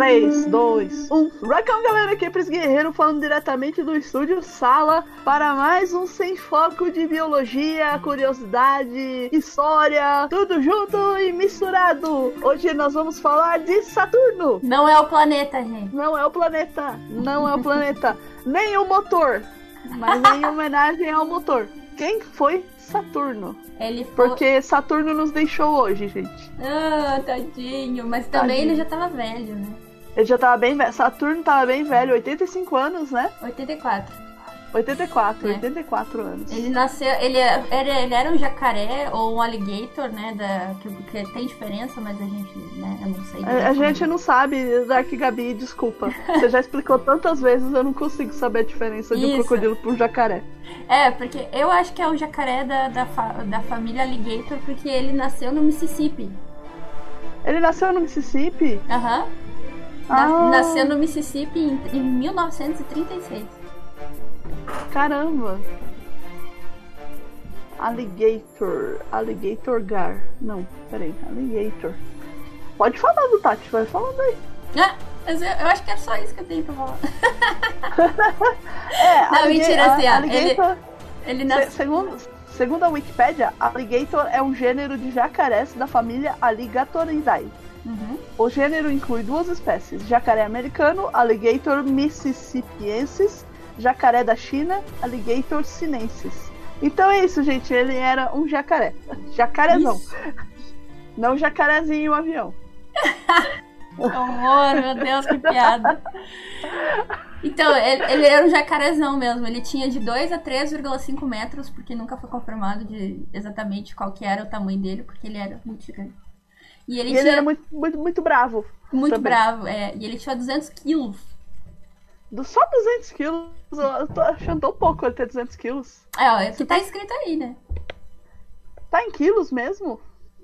Três, dois, um. Welcome, galera, aqui é Pris Guerreiro falando diretamente do estúdio Sala para mais um Sem Foco de Biologia, Curiosidade, História, tudo junto e misturado. Hoje nós vamos falar de Saturno. Não é o planeta, gente. Não é o planeta, não é o planeta, nem o motor, mas em homenagem ao motor. Quem foi Saturno? Ele foi... Porque Saturno nos deixou hoje, gente. Ah, tadinho. Mas também Tadinho. ele já tava velho, né? Ele já tava bem velho. Saturno tava bem velho, 85 anos, né? 84. 84, É. 84 anos. Ele nasceu. Ele era, ele era um jacaré ou um alligator, né? Da, que, que tem diferença, mas a gente, né? Eu não sei. A, a gente não sabe, Dark Gabi, desculpa. Você já explicou tantas vezes, eu não consigo saber a diferença de um Isso. crocodilo para um jacaré. É, porque eu acho que é o jacaré da, da, fa- da família alligator, porque ele nasceu no Mississippi. Ele nasceu no Mississippi? Aham. Ah. Nasceu no Mississippi em, em 1936. Caramba! Alligator. Alligator Gar. Não, peraí. Alligator. Pode falar do Tati, vai falando aí. Ah, mas eu, eu acho que é só isso que eu tenho pra falar. É, Não, mentira, assim, ó, alligator, Ele se- nasceu. segundo, segundo a Wikipédia, alligator é um gênero de jacarés da família Alligatoridae. Uhum. O gênero inclui duas espécies: jacaré americano, Alligator mississippiensis, jacaré da China, Alligator sinensis. Então é isso, gente. Ele era um jacaré. Jacarezão. Isso. Não jacarezinho um avião. Que horror, meu Deus, que piada. Então, ele, ele era um jacarezão mesmo. Ele tinha de 2 a 3,5 metros, porque nunca foi confirmado de exatamente qual que era o tamanho dele, porque ele era muito gigante. E ele E ele tinha era muito, muito, muito bravo. muito também. bravo, é. E ele tinha 200 quilos. Só 200 quilos. Eu tô achando tão pouco ele ter 200 quilos. É, ó, é o que tá escrito aí, né? Tá em quilos mesmo?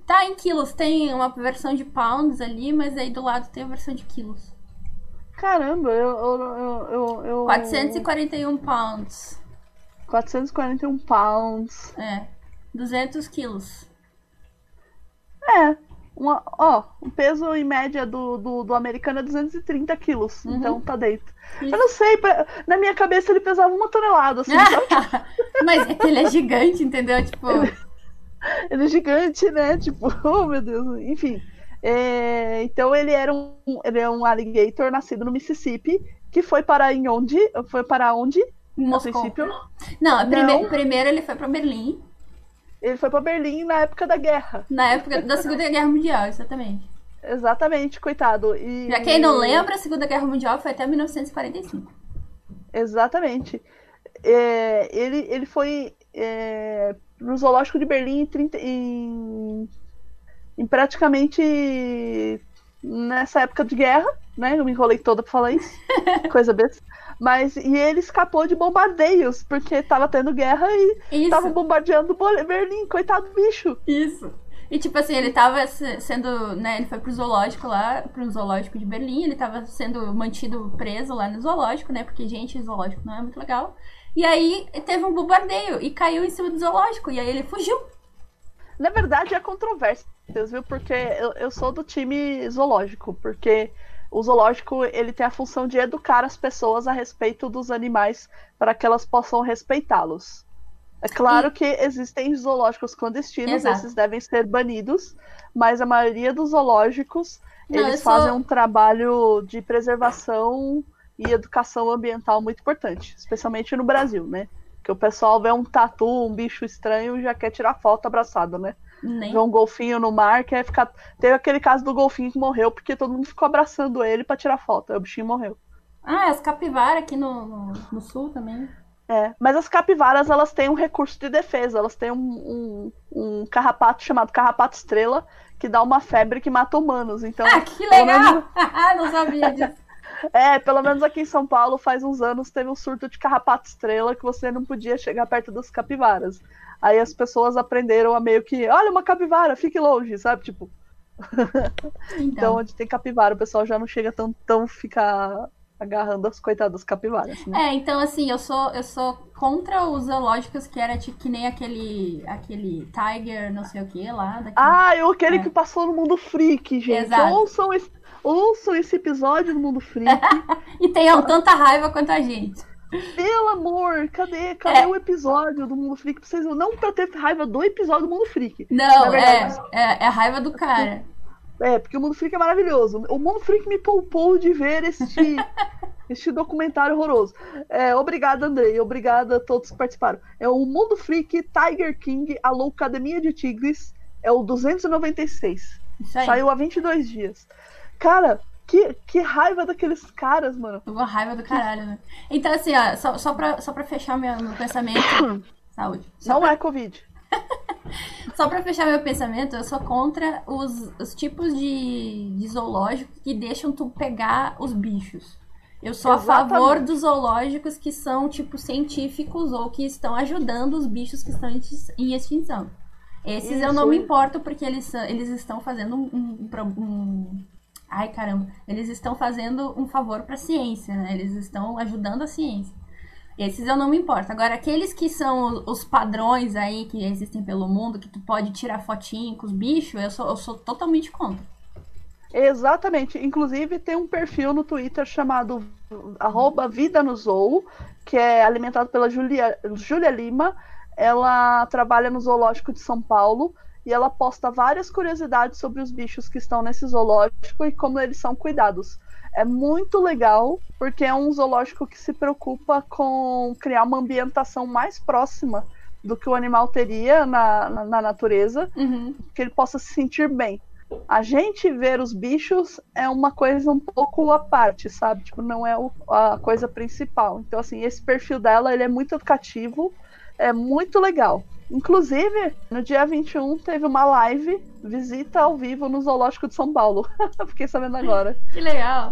Tá em quilos, tem uma versão de pounds ali, mas aí do lado tem a versão de quilos. Caramba, eu. eu, eu, eu, eu 441 pounds. 441 pounds. É. 200 quilos. É. Uma, ó, o peso em média do, do, do americano é 230 quilos. Uhum. Então tá dentro. Isso. Eu não sei, na minha cabeça ele pesava uma tonelada, assim. Mas é que ele é gigante, entendeu? Tipo, Ele é gigante, né? Tipo, oh meu Deus. Enfim. É, então ele era um, ele é um alligator nascido no Mississippi, que foi para em onde? Foi para onde? Moscou. princípio. Não, prime- Não. primeiro ele foi pra Berlim, Ele foi para Berlim na época da guerra. na época da Segunda Guerra Mundial, exatamente. Exatamente, coitado. E... Pra quem não lembra, a Segunda Guerra Mundial foi até 1945. Exatamente. É, ele, ele foi é, no zoológico de Berlim em, 30 em, em praticamente nessa época de guerra, né? Eu me enrolei toda pra falar isso. Coisa besta. Mas e ele escapou de bombardeios, porque tava tendo guerra e Isso. tava bombardeando Bo- Berlim, coitado do bicho. Isso. E tipo assim, ele tava se- sendo, né, ele foi pro zoológico lá, pro zoológico de Berlim, ele tava sendo mantido preso lá no zoológico, né, porque gente, zoológico não é muito legal. E aí teve um bombardeio e caiu em cima do zoológico, e aí ele fugiu. Na verdade, é controvérsia, viu? Porque eu, eu sou do time zoológico, porque o zoológico ele tem a função de educar as pessoas a respeito dos animais para que elas possam respeitá-los. É claro que existem zoológicos clandestinos, Exato. esses devem ser banidos, mas a maioria dos zoológicos Não, eles sou- fazem um trabalho de preservação e educação ambiental muito importante, especialmente no Brasil, né? Que o pessoal vê um tatu, um bicho estranho e já quer tirar foto abraçado, né? Nem. Vê um golfinho no mar, quer ficar. Teve aquele caso do golfinho que morreu porque todo mundo ficou abraçando ele pra tirar foto. Aí o bichinho morreu. Ah, as capivaras aqui no, no, no sul também. É, mas as capivaras elas têm um recurso de defesa, elas têm um, um, um carrapato chamado carrapato estrela que dá uma febre que mata humanos. Então, Ah, que legal! menos- não sabia disso. é, pelo menos aqui em São Paulo, faz uns anos, teve um surto de carrapato estrela que você não podia chegar perto das capivaras. Aí as pessoas aprenderam a meio que, olha uma capivara, fique longe, sabe? Tipo, então Então, onde tem capivara, o pessoal já não chega tão, tão ficar agarrando as coitadas capivaras. Né? É, então assim, eu sou, eu sou contra os zoológicos que era tipo, que nem aquele, aquele Tiger, não sei o que lá. Daquele... Ah, eu aquele é. que passou no mundo freak, gente. Exato. Ouçam esse, ouçam esse episódio do mundo freak. e tenham tanta raiva quanto a gente. Pelo amor, cadê, cadê é. o episódio do Mundo Freak? Pra vocês não pra ter raiva do episódio do Mundo Freak. Não, verdade, é, é, é a raiva do cara. É, porque o Mundo Freak é maravilhoso. O Mundo Freak me poupou de ver este, este documentário horroroso. É, obrigada, Andrei. Obrigada a todos que participaram. É o Mundo Freak, Tiger King, a Loucademia de Tigres. É o 296. Saiu há 22 dias. Cara, que, que raiva daqueles caras, mano. Uma raiva do caralho, né? Então, assim, ó, só, só, pra, só pra fechar meu, meu pensamento. Saúde. Só Não pra... é Covid. Só pra fechar meu pensamento, eu sou contra os, os tipos de, de zoológico que deixam tu pegar os bichos. Eu sou Exatamente. a favor dos zoológicos que são, tipo, científicos ou que estão ajudando os bichos que estão em extinção. Esses Isso. eu não me importo porque eles, eles estão fazendo um, um, um Ai, caramba, eles estão fazendo um favor para a ciência, né? Eles estão ajudando a ciência. Esses eu não me importo. Agora, aqueles que são os padrões aí que existem pelo mundo, que tu pode tirar fotinho com os bichos, eu sou, eu sou totalmente contra. Exatamente. Inclusive, tem um perfil no Twitter chamado arroba Vida no Zoo, que é alimentado pela Julia, Julia Lima. Ela trabalha no Zoológico de São Paulo e ela posta várias curiosidades sobre os bichos que estão nesse zoológico e como eles são cuidados. É muito legal, porque é um zoológico que se preocupa com criar uma ambientação mais próxima do que o animal teria na, na, na natureza, uhum. que ele possa se sentir bem. A gente ver os bichos é uma coisa um pouco à parte, sabe? Tipo, não é o, a coisa principal. Então, assim, esse perfil dela, ele é muito educativo, é muito legal. Inclusive, no dia 21 teve uma live, visita ao vivo no Zoológico de São Paulo. Fiquei sabendo agora. Que legal.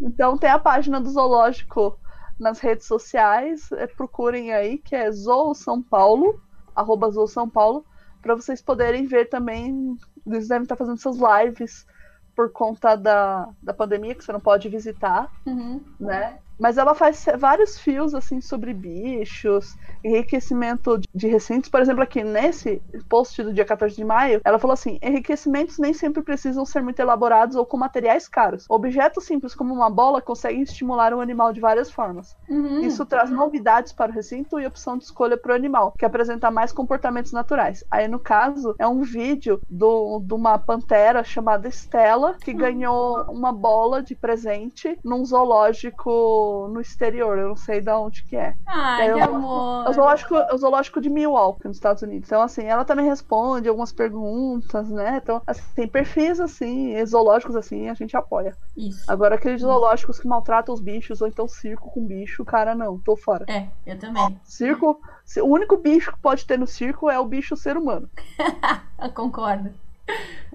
Então tem a página do Zoológico nas redes sociais. É, procurem aí, que é Zoo São Paulo, arroba Zoo São Paulo, para vocês poderem ver também. Eles devem estar fazendo seus lives por conta da, da pandemia, que você não pode visitar, uhum. né? Mas ela faz vários fios assim sobre bichos, enriquecimento de recintos. Por exemplo, aqui nesse post do dia 14 de maio, ela falou assim: enriquecimentos nem sempre precisam ser muito elaborados ou com materiais caros. Objetos simples como uma bola conseguem estimular um animal de várias formas. Uhum. Isso traz novidades para o recinto e opção de escolha para o animal, que apresenta mais comportamentos naturais. Aí, no caso, é um vídeo do, de uma pantera chamada Estela, que uhum. ganhou uma bola de presente num zoológico no, exterior, eu não sei de onde que é. Ai, é, que amor. É o, zoológico, é o zoológico de Milwaukee, nos Estados Unidos. Então, assim, ela também responde algumas perguntas, né? Então, assim, tem perfis, assim, zoológicos, assim, a gente apoia. Isso. Agora, aqueles zoológicos que maltratam os bichos, ou então circo com bicho, cara, não, tô fora. É, eu também. Circo, o único bicho que pode ter no circo é o bicho ser humano. eu concordo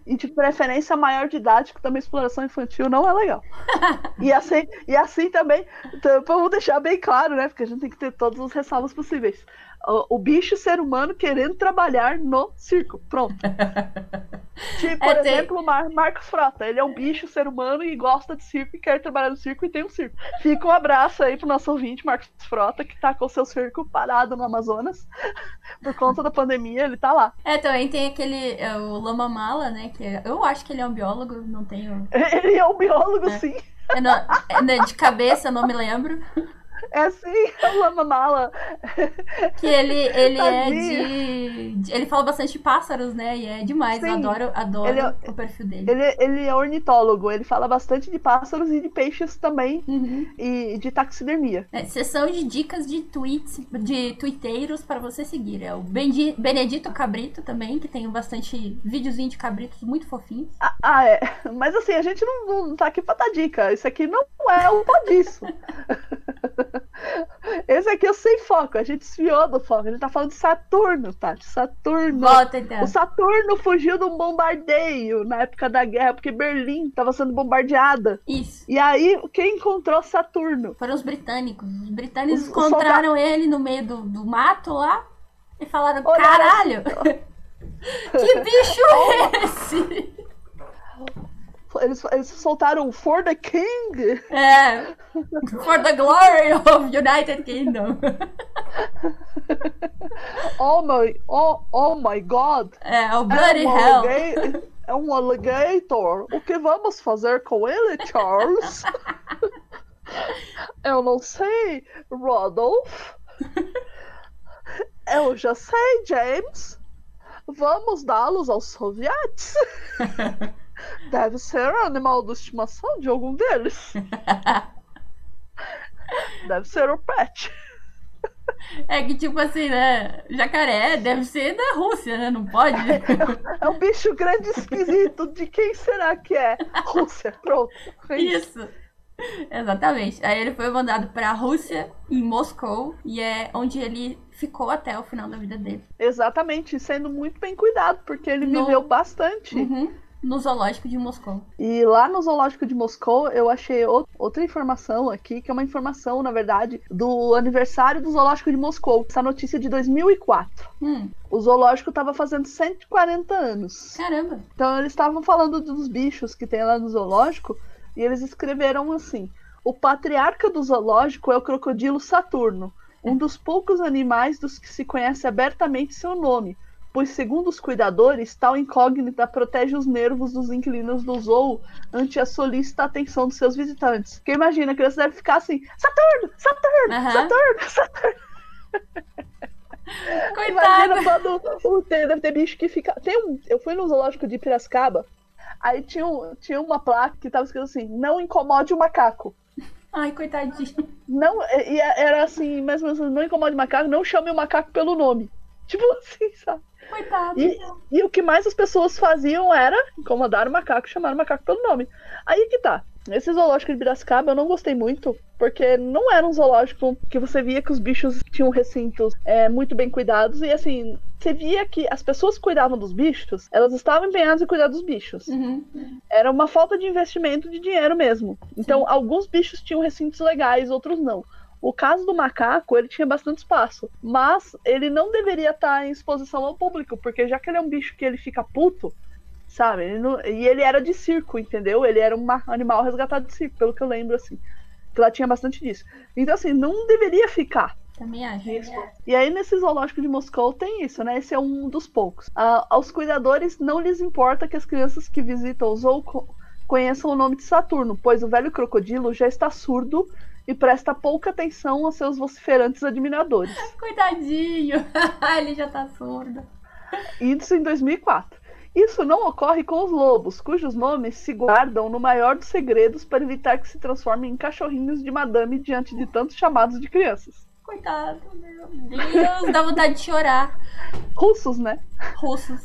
e de preferência maior de idade, que também exploração infantil não é legal. e, assim, e assim também, então, vamos deixar bem claro, né? Porque a gente tem que ter todos os ressalvos possíveis o, o bicho ser humano querendo trabalhar no circo. Pronto. tipo, por é, exemplo, o Mar Marcos Frota. Ele é um bicho ser humano e gosta de circo e quer trabalhar no circo e tem um circo. Fica um abraço aí pro nosso ouvinte, Marcos Frota, que tá com o seu circo parado no Amazonas. por conta da pandemia, ele tá lá. É, também tem aquele. É, o Lama Mala, né? Que é, eu acho que ele é um biólogo, não tenho. Ele é um biólogo, é. sim. Não, é, né, de cabeça, não me lembro. É assim, o Lama Mala. Que ele, ele é de, Ele fala bastante de pássaros, né? E é demais. Sim. Eu adoro, adoro é, o perfil dele. Ele, ele é ornitólogo, ele fala bastante de pássaros e de peixes também. Uhum. E de taxidermia. É, sessão de dicas de tweets, de twitteiros para você seguir. É o Benedito Cabrito também, que tem bastante videozinho de cabritos muito fofinhos. Ah, ah, é. Mas assim, a gente não, não tá aqui pra dar dica. Isso aqui não é um pó disso. Esse aqui eu sem foco, a gente desviou do foco. Gente tá falando de Saturno, Tati. Saturno. Volta, então. O Saturno fugiu de um bombardeio na época da guerra, porque Berlim estava sendo bombardeada. Isso. E aí, quem encontrou Saturno? Foram os britânicos. Os britânicos os, encontraram os ele no meio do, do mato lá e falaram: caralho! que bicho é esse? Eles, eles soltaram For the King. É. For the glory of United Kingdom. Oh my, oh, oh my God. É, o Bloody é um Hell. alliga- É um alligator. O que vamos fazer com ele, Charles? Eu não sei, Rodolph. Eu já sei, James. Vamos dá-los aos sovietes. Deve ser animal de estimação de algum deles. Deve ser o pet. É que, tipo assim, né? Jacaré deve ser da Rússia, né? Não pode? É um bicho grande esquisito. De quem será que é? Rússia. Pronto. É isso. Isso. Exatamente. Aí ele foi mandado pra Rússia, em Moscou, e é onde ele ficou até o final da vida dele. Exatamente, sendo muito bem cuidado, porque ele No- viveu bastante. Uhum. No zoológico de Moscou. E lá no Zoológico de Moscou, eu achei ou- outra informação aqui, que é uma informação, na verdade, do aniversário do Zoológico de Moscou. Essa notícia é de 2004. Hum, O zoológico estava fazendo 140 anos. caramba. Então eles estavam falando dos bichos que tem lá no zoológico e eles escreveram assim: o patriarca do zoológico é o crocodilo Saturno, um dos poucos animais dos que se conhece abertamente seu nome, pois segundo os cuidadores, tal incógnita protege os nervos dos inquilinos do zoo ante a solícita atenção dos seus visitantes. Porque imagina, a criança deve ficar assim: Saturno, Saturno, Aham. Saturno, Saturno. Coitado. Imagina quando deve ter bicho que fica. Tem um, eu fui no zoológico de Piracicaba, aí tinha, um- tinha uma placa que tava escrito assim: não incomode o macaco. Ai, coitadinho. Não, e era assim, mais ou menos, não incomode o macaco, não chame o macaco pelo nome. Tipo assim, sabe? Coitado. E, e o que mais as pessoas faziam era incomodar o macaco, chamar o macaco pelo nome. Aí que tá. Esse zoológico de Piracicaba eu não gostei muito, porque não era um zoológico que você via que os bichos tinham recintos é, muito bem cuidados, e assim, você via que as pessoas que cuidavam dos bichos, elas estavam empenhadas em cuidar dos bichos. Uhum. Era uma falta de investimento de dinheiro mesmo. Então, alguns bichos tinham recintos legais, outros não. O caso do macaco, ele tinha bastante espaço, mas ele não deveria estar em exposição ao público, porque já que ele é um bicho que ele fica puto, sabe? Ele não- E ele era de circo, entendeu? Ele era um ma- animal resgatado de circo, pelo que eu lembro, assim. Que lá tinha bastante disso. Então, assim, não deveria ficar. Também acho. E aí, nesse zoológico de Moscou, tem isso, né? Esse é um dos poucos. Ah, aos cuidadores não lhes importa que as crianças que visitam o zoo co- conheçam o nome de Saturno, pois o velho crocodilo já está surdo e presta pouca atenção aos seus vociferantes admiradores. Coitadinho. Ele já tá surdo. Isso em 2004. Isso não ocorre com os lobos, cujos nomes se guardam no maior dos segredos para evitar que se transformem em cachorrinhos de madame diante de tantos chamados de crianças. Coitado, meu Deus. Dá vontade de chorar. Russos, né? Russos.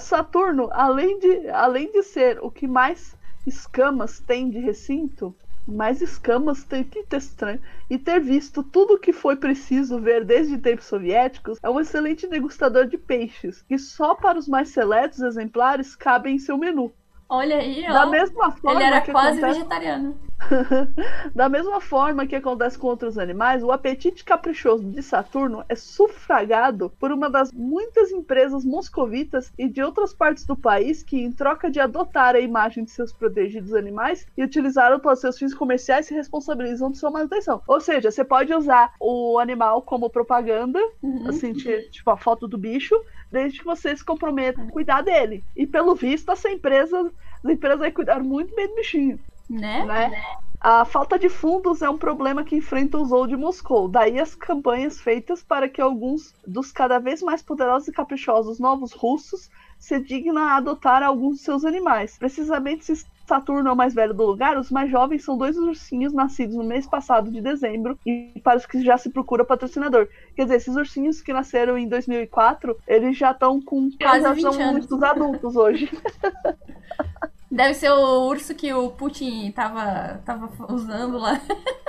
Saturno, além de, além de ser o que mais escamas tem de recinto, mais escamas tem que ter estranho, e ter visto tudo o que foi preciso ver desde tempos soviéticos, é um excelente degustador de peixes, que só para os mais seletos exemplares cabem em seu menu. Olha aí, Da ó. mesma forma Ele era que quase acontece... vegetariano. Da mesma forma que acontece com outros animais, o apetite caprichoso de Saturno é sufragado por uma das muitas empresas moscovitas e de outras partes do país que, em troca de adotar a imagem de seus protegidos animais e utilizá-lo para seus fins comerciais, se responsabilizam de sua manutenção. Ou seja, você pode usar o animal como propaganda, Uhum. assim, ti- tipo a foto do bicho, desde que você se comprometa a cuidar dele. E pelo visto, essa empresa, as empresas aí cuidaram muito bem do bichinho Né? né? A falta de fundos é um problema que enfrenta o Zoo de Moscou. Daí as campanhas feitas para que alguns dos cada vez mais poderosos e caprichosos novos russos se dignem a adotar alguns de seus animais. Precisamente se Saturno é o mais velho do lugar, os mais jovens são dois ursinhos nascidos no mês passado de dezembro e para os que já se procura patrocinador. Quer dizer, esses ursinhos que nasceram em 2004, eles já estão com Quase já 20 são muitos adultos hoje. Deve ser o urso que o Putin tava, tava usando lá.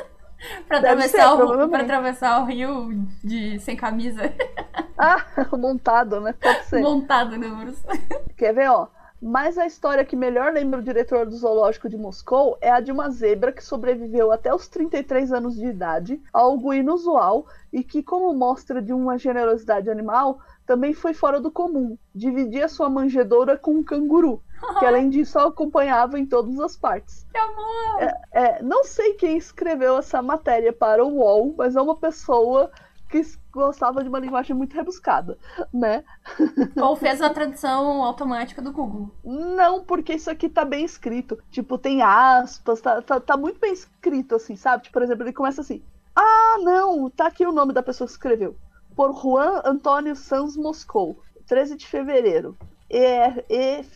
pra, Deve atravessar ser, o, pra atravessar o rio de, sem camisa. ah, montado, né? Pode ser. montado no urso. Quer ver, ó? Mas a história que melhor lembra o diretor do zoológico de Moscou é a de uma zebra que sobreviveu até os 33 anos de idade, algo inusual e que, como mostra de uma generosidade animal, também foi fora do comum. Dividia sua manjedoura com um canguru. Que além disso acompanhava em todas as partes. Que amor! É, é, não sei quem escreveu essa matéria para o UOL, mas é uma pessoa que gostava de uma linguagem muito rebuscada, né? Ou fez a tradução automática do Google. Não, porque isso aqui tá bem escrito. Tipo, tem aspas, tá, tá, tá muito bem escrito, assim, sabe? Tipo, por exemplo, ele começa assim. Ah, não, tá aqui o nome da pessoa que escreveu. Por Juan Antônio Sanz Moscou, 13 de fevereiro. EFE.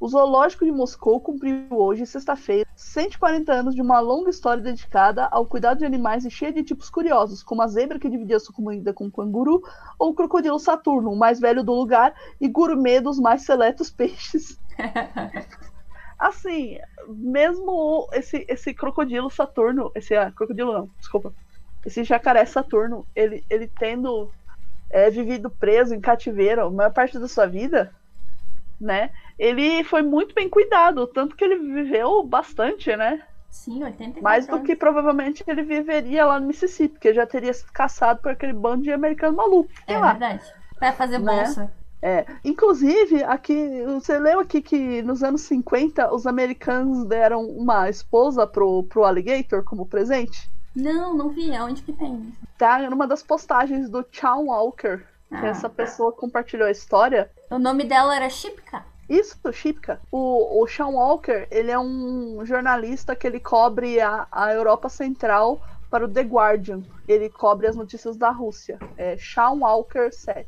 O Zoológico de Moscou cumpriu hoje, sexta-feira, 140 anos de uma longa história dedicada ao cuidado de animais e cheia de tipos curiosos, como a zebra que dividia sua comida com o canguru, ou o crocodilo Saturno, o mais velho do lugar e gourmet dos mais seletos peixes. assim, mesmo esse, esse crocodilo Saturno, esse ah, crocodilo não, desculpa, esse jacaré Saturno, ele, ele tendo é, vivido preso em cativeiro a maior parte da sua vida, né? Ele foi muito bem cuidado, tanto que ele viveu bastante, né? Sim, 84 Mais do que provavelmente ele viveria lá no Mississippi, porque já teria sido caçado por aquele bando de americano maluco. É lá. verdade. Pra fazer Né? bolsa. É, inclusive, aqui, você leu aqui que nos anos 50 os americanos deram uma esposa pro, pro alligator como presente? Não, não vi. Aonde que tem? Tá numa das postagens do Sean Walker, que Ah. essa pessoa compartilhou a história. O nome dela era Chipka. Isso, Chipka. O, o Sean Walker, ele é um jornalista que ele cobre a, a Europa Central para o The Guardian. Ele cobre as notícias da Rússia. É Sean Walker 7,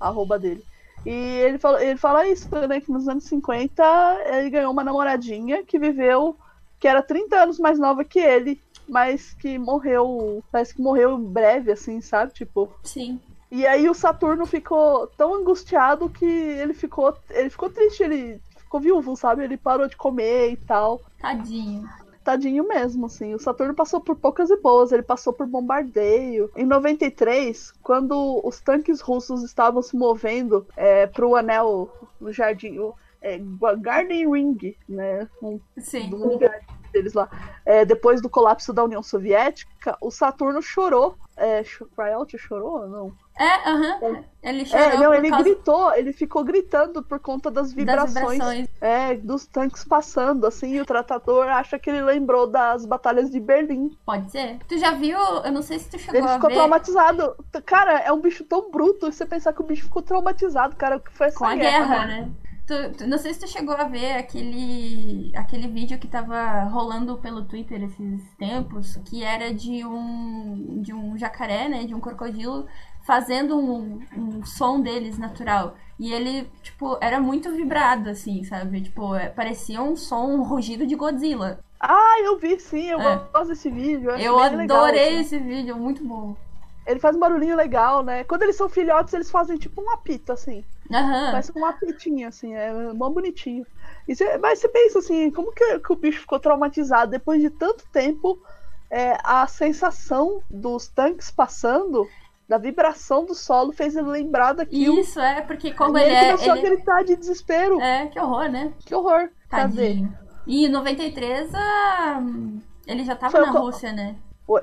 arroba dele. E ele fala, ele fala isso, né? Que nos anos 50 ele ganhou uma namoradinha que viveu, que era 30 anos mais nova que ele, mas que morreu, parece que morreu breve, assim, sabe? Tipo, Sim. e aí o Saturno ficou tão angustiado que ele ficou, ele ficou triste, ele ficou viúvo, sabe? Ele parou de comer e tal. Tadinho. Tadinho mesmo, assim. O Saturno passou por poucas e boas, ele passou por bombardeio. Em 93, quando os tanques russos estavam se movendo é, para o anel, o jardim, o é, Garden Ring, né? Um Sim. do lugar deles lá. É, depois do colapso da União Soviética, o Saturno chorou. É, cho- Cry out chorou? Não. É, aham. Ele chorou É, não, ele causa gritou, ele ficou gritando por conta das das vibrações, vibrações. É, dos tanques passando, assim, e o tratador acha que ele lembrou das batalhas de Berlim. Pode ser. Tu já viu? Eu não sei se tu chegou Ele a ficou ver traumatizado. Cara, é um bicho tão bruto, você pensar que o bicho ficou traumatizado, cara, que foi essa com a guerra, né? Tu, tu- não sei se tu chegou a ver aquele, aquele vídeo que tava rolando pelo Twitter esses tempos, que era de um, de um jacaré, né? De um crocodilo fazendo um, um som deles natural. E ele, tipo, era muito vibrado, assim, sabe? Tipo, é- parecia um som, um rugido de Godzilla. Ah, eu vi sim, eu É. gosto desse vídeo. Eu, Eu bem legal, adorei assim. esse vídeo, muito bom. Ele faz um barulhinho legal, né? Quando eles são filhotes, eles fazem tipo um apito, assim. Aham. Parece um apitinho, assim, é mó bonitinho. E cê- mas você pensa assim, como que, que o bicho ficou traumatizado depois de tanto tempo? é, a sensação dos tanques passando, da vibração do solo, fez ele lembrar daquilo. Isso, é, porque como ele ele é. começou Ele... a gritar de desespero. É, que horror, né? Que horror. Cadê? Tadinho. E em 93, ah, ele já tava Foi na Rússia, né?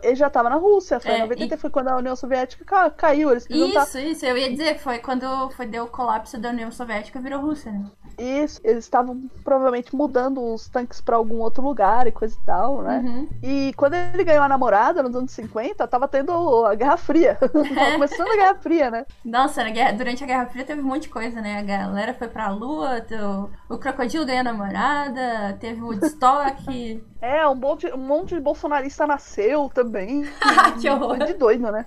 Ele já tava na Rússia, foi É, em 93, e- foi quando a União Soviética ca- caiu. Eles não tá Isso, isso. Eu ia dizer foi quando foi deu o colapso da União Soviética e virou Rússia, né? Isso, eles estavam provavelmente mudando os tanques pra algum outro lugar e coisa e tal, né? Uhum. E quando ele ganhou a namorada nos anos 50, tava tendo a Guerra Fria. tava começando a Guerra Fria, né? Nossa, guerra- durante a Guerra Fria teve um monte de coisa, né? A galera foi pra lua, o, o crocodilo ganhou namorada, teve o Woodstock. É, um monte, um monte de bolsonarista nasceu também. que horror. De doido, né?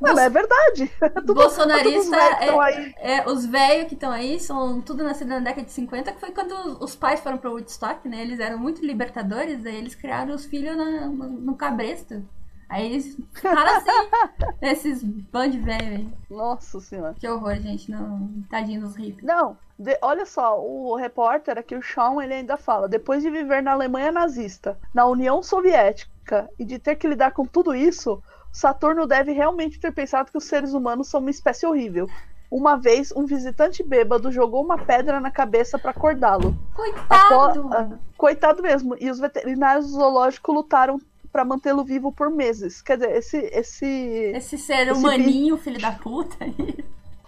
Mas é verdade. Tudo- Bolsonarista velhos é, é, os velhos que estão aí são tudo nascido na década de 50, que foi quando os pais foram pro Woodstock, né? Eles eram muito libertadores, aí eles criaram os filhos na- no, no cabresto. Aí eles ficaram assim, esses band velho aí. Nossa senhora. Que horror, gente. Não, tadinho dos hippies. Não, de- olha só, o repórter aqui, o Sean, ele ainda fala: depois de viver na Alemanha nazista, na União Soviética e de ter que lidar com tudo isso, Saturno deve realmente ter pensado que os seres humanos são uma espécie horrível. Uma vez, um visitante bêbado jogou uma pedra na cabeça para acordá-lo. Coitado! Apó- ah, Coitado mesmo. E os veterinários do zoológico lutaram para mantê-lo vivo por meses. Quer dizer, esse, esse Esse ser esse humaninho, filho da puta.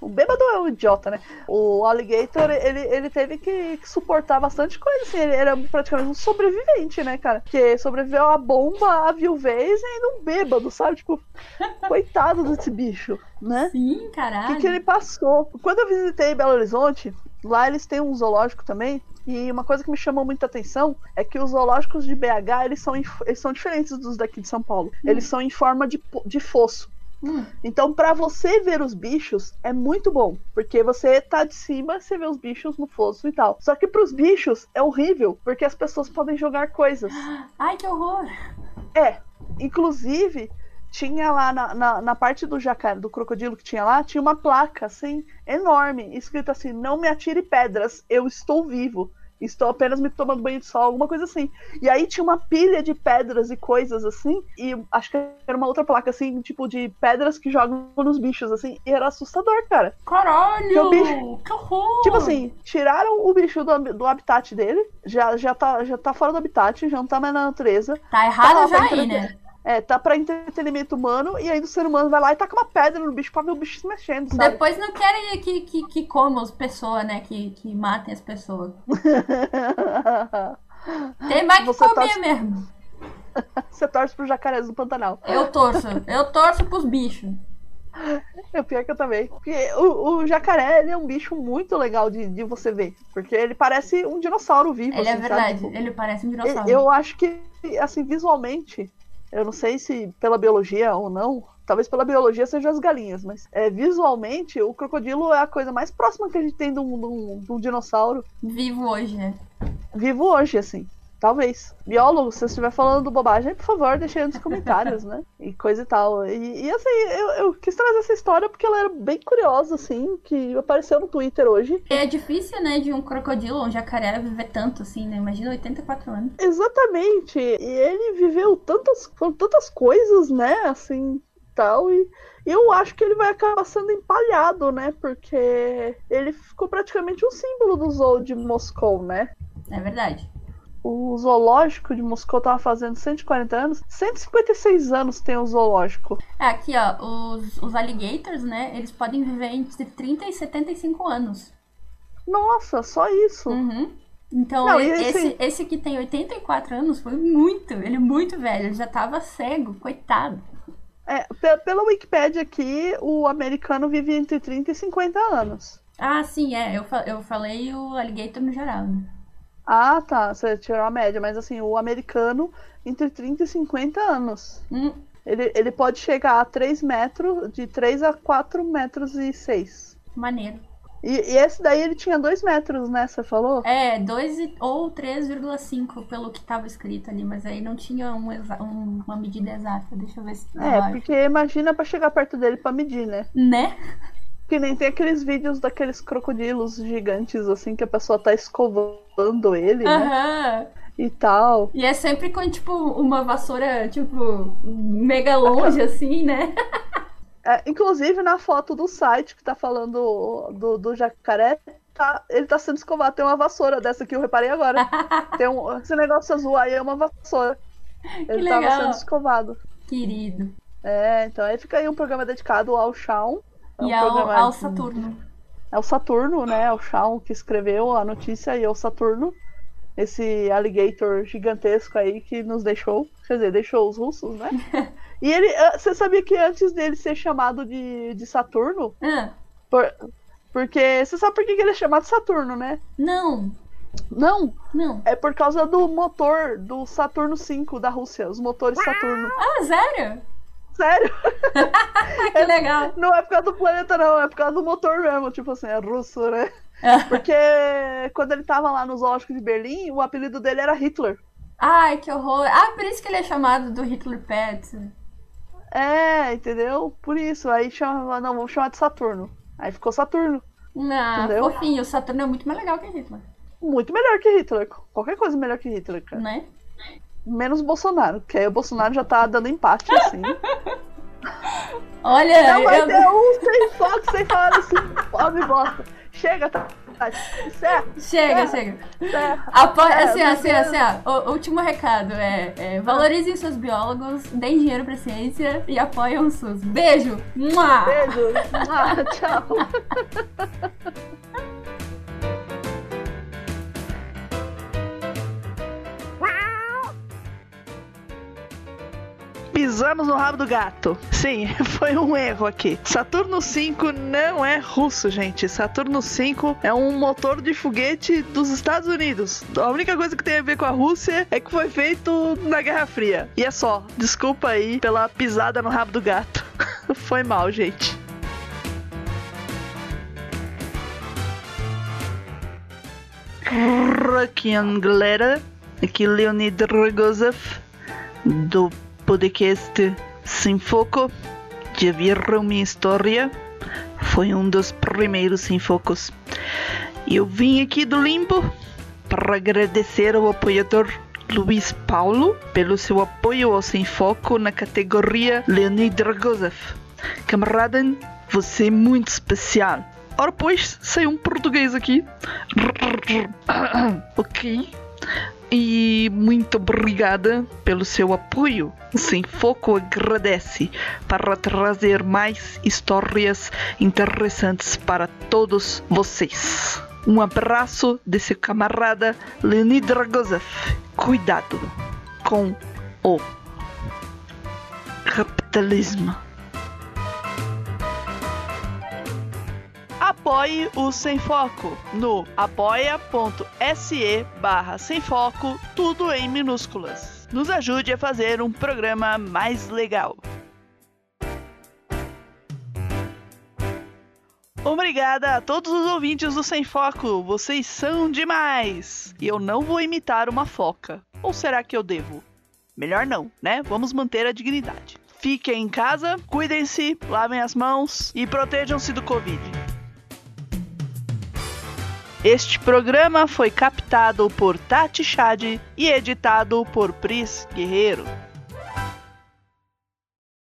O O bêbado é um idiota, né? O alligator, ele, ele teve que, que suportar bastante coisa, assim. Ele era praticamente um sobrevivente, né, cara? Porque sobreviveu a bomba, a viuvez e ainda um bêbado, sabe? Tipo, coitado desse bicho, né? Sim, O caralho. que, que ele passou? Quando eu visitei Belo Horizonte, lá eles têm um zoológico também. E uma coisa que me chamou muita atenção é que os zoológicos de BH eles são, eles são diferentes dos daqui de São Paulo. Eles são em forma de, de fosso. Hum. Então, pra você ver os bichos, é muito bom. Porque você tá de cima, você vê os bichos no fosso e tal. Só que pros bichos é horrível, porque as pessoas podem jogar coisas. Ai, que horror. É, inclusive, tinha lá na, na, na parte do jacaré, do crocodilo que tinha lá, tinha uma placa, assim, enorme, escrito assim, não me atire pedras, eu estou vivo. Estou apenas me tomando banho de sol, alguma coisa assim. E aí tinha uma pilha de pedras e coisas assim, e acho que era uma outra placa, assim, tipo, de pedras que jogam nos bichos, assim, e era assustador, cara. Caralho! Bicho- Que horror! Tipo assim, tiraram o bicho do, do habitat dele, já, já, tá, já tá fora do habitat, já não tá mais na natureza. Tá errado Tá, já aí, né? É, tá pra entretenimento humano, e aí o ser humano vai lá e taca uma pedra no bicho pra ver o bicho se mexendo, sabe? Depois não querem que, que, que comam as pessoas, né? Que, que matem as pessoas. Tem mais que Você comer torce- mesmo. Você torce pro jacarés do Pantanal. Eu torço. Eu torço pros bichos. É pior que eu também. Porque o, o jacaré, ele é um bicho muito legal de, de você ver. Porque ele parece um dinossauro vivo. Ele é assim, verdade. sabe? Ele parece um Eu- dinossauro. Eu acho que, assim, visualmente, eu não sei se pela biologia ou não, talvez pela biologia sejam as galinhas, mas é, visualmente o crocodilo é a coisa mais próxima que a gente tem de um, de um- de um dinossauro Vivo hoje, né? vivo hoje, assim. Talvez. Biólogo, se você estiver falando bobagem, por favor, deixe aí nos comentários, né? E coisa e tal. E, e, assim, eu, eu quis trazer essa história porque ela era bem curiosa, assim, que apareceu no Twitter hoje. É difícil, né, de um crocodilo ou um jacaré viver tanto assim, né? Imagina 84 anos. Exatamente. E ele viveu tantas, tantas coisas, né? Assim, tal. E eu acho que ele vai acabar sendo empalhado, né? Porque ele ficou praticamente um símbolo do zoo de Moscou, né? É verdade. O zoológico de Moscou tava fazendo 140 anos. 156 anos tem o zoológico. É, aqui, ó, os, os alligators, né? Eles podem viver entre 30 e 75 anos. Nossa, só isso. Uhum. Então, Não, esse, assim- esse que tem 84 anos foi muito, ele é muito velho, ele já tava cego, coitado. É, pe- pela Wikipédia aqui, o americano vive entre 30 e 50 anos. Ah, sim, é, eu, eu falei o alligator no geral, né? Ah, tá. Você tirou a média, mas assim, o americano entre 30 e 50 anos. Hum, Ele, ele pode chegar a 3 metros, de 3 a 4 metros e 6. maneiro. E, e esse daí ele tinha 2 metros, né? Você falou? É, 2 e- ou 3,5 pelo que tava escrito ali, mas aí não tinha um um- uma medida exata. Deixa eu ver se É, porque imagina pra chegar perto dele pra medir, né? Né? Que nem tem aqueles vídeos daqueles crocodilos gigantes, assim, que a pessoa tá escovando ele, né? Aham. E tal. E é sempre com, tipo, uma vassoura, tipo, mega longe, assim, né? É, inclusive, na foto do site que tá falando do, do jacaré, tá, ele tá sendo escovado. Tem uma vassoura dessa que eu reparei agora. Tem um, esse negócio azul aí é uma vassoura. Ele tava legal. sendo escovado. Querido. É, então aí fica aí um programa dedicado ao Shawn. É e ao, programa ao Saturno. É o Saturno, né? É o Shawn que escreveu a notícia e é o Saturno. Esse alligator gigantesco aí que nos deixou. Quer dizer, deixou os russos, né? E ele. ah, Você sabia que antes dele ser chamado de, de Saturno, Ah, por- porque você sabe por que ele é chamado Saturno, né? não, Não, não. é por causa do motor do Saturno V da Rússia, os motores Saturno. Ah, sério? Sério? que legal. Não é por causa do planeta, não, é por causa do motor mesmo, tipo assim, é russo, né? Porque quando ele tava lá no zoológico de Berlim, o apelido dele era Hitler. Ai, que horror. Ah, por isso que ele é chamado do Hitler Pet. É, entendeu? Por isso, aí chama, não, vamos chamar de Saturno. Aí ficou Saturno. Não, Entendeu? fofinho. O Saturno é muito mais legal que Hitler, Muito melhor que Hitler. Qualquer coisa melhor que Hitler, cara. né? Menos o Bolsonaro, porque aí o Bolsonaro já tá dando empate, assim. Olha, Não vai eu... ter um sem foco, sem falar assim, pobre bosta. Chega, tá, Certo. Chega, chega. Apo... Assim, assim, assim, ó. O último recado é, é valorizem seus biólogos, deem dinheiro pra ciência e apoiem o SUS. Beijo! Mua! Beijo! Mua, tchau! pisamos no rabo do gato. Sim, foi um erro aqui. Saturno 5 não é russo, gente. Saturno 5 é um motor de foguete dos Estados Unidos. A única coisa que tem a ver com a Rússia é que foi feito na Guerra Fria. E é só. Desculpa aí pela pisada no rabo do gato. foi mal, gente. Galera. Aqui Leonid Rogozov do podcast Sem Foco. Já viram minha história? Foi um dos primeiros Sem Focos. Eu vim aqui do Limbo para agradecer ao apoiador Luiz Paulo pelo seu apoio ao Sem Foco na categoria Leonid Dragozov. Camarada, você é muito especial. Ora, pois, saiu um português aqui. ok. E muito obrigada pelo seu apoio. Sem Foco agradece para trazer mais histórias interessantes para todos vocês. Um abraço de seu camarada Leonid Dragozov. Cuidado com o capitalismo. Apoie o Sem Foco no apoia.se barra Sem Foco, tudo em minúsculas. Nos ajude a fazer um programa mais legal. Obrigada a todos os ouvintes do Sem Foco, vocês são demais! E eu não vou imitar uma foca. Ou será que eu devo? Melhor não, né? Vamos manter a dignidade. Fiquem em casa, cuidem-se, lavem as mãos e protejam-se do Covid. Este programa foi captado por Tati Chad e editado por Pris Guerreiro.